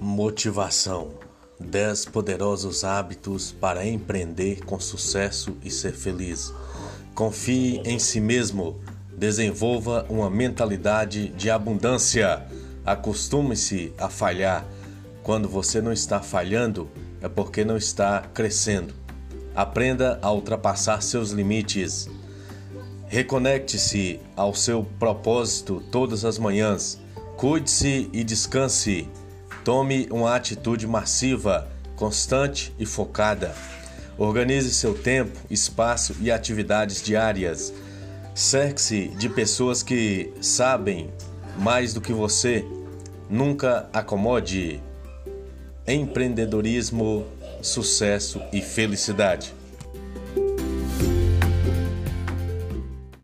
Motivação: 10 poderosos hábitos para empreender com sucesso e ser feliz. Confie em si mesmo. Desenvolva uma mentalidade de abundância. Acostume-se a falhar. Quando você não está falhando, é porque não está crescendo. Aprenda a ultrapassar seus limites. Reconecte-se ao seu propósito todas as manhãs. Cuide-se e descanse. Tome uma atitude massiva, constante e focada. Organize seu tempo, espaço e atividades diárias. Cerque-se de pessoas que sabem mais do que você. Nunca acomode. Empreendedorismo, sucesso e felicidade.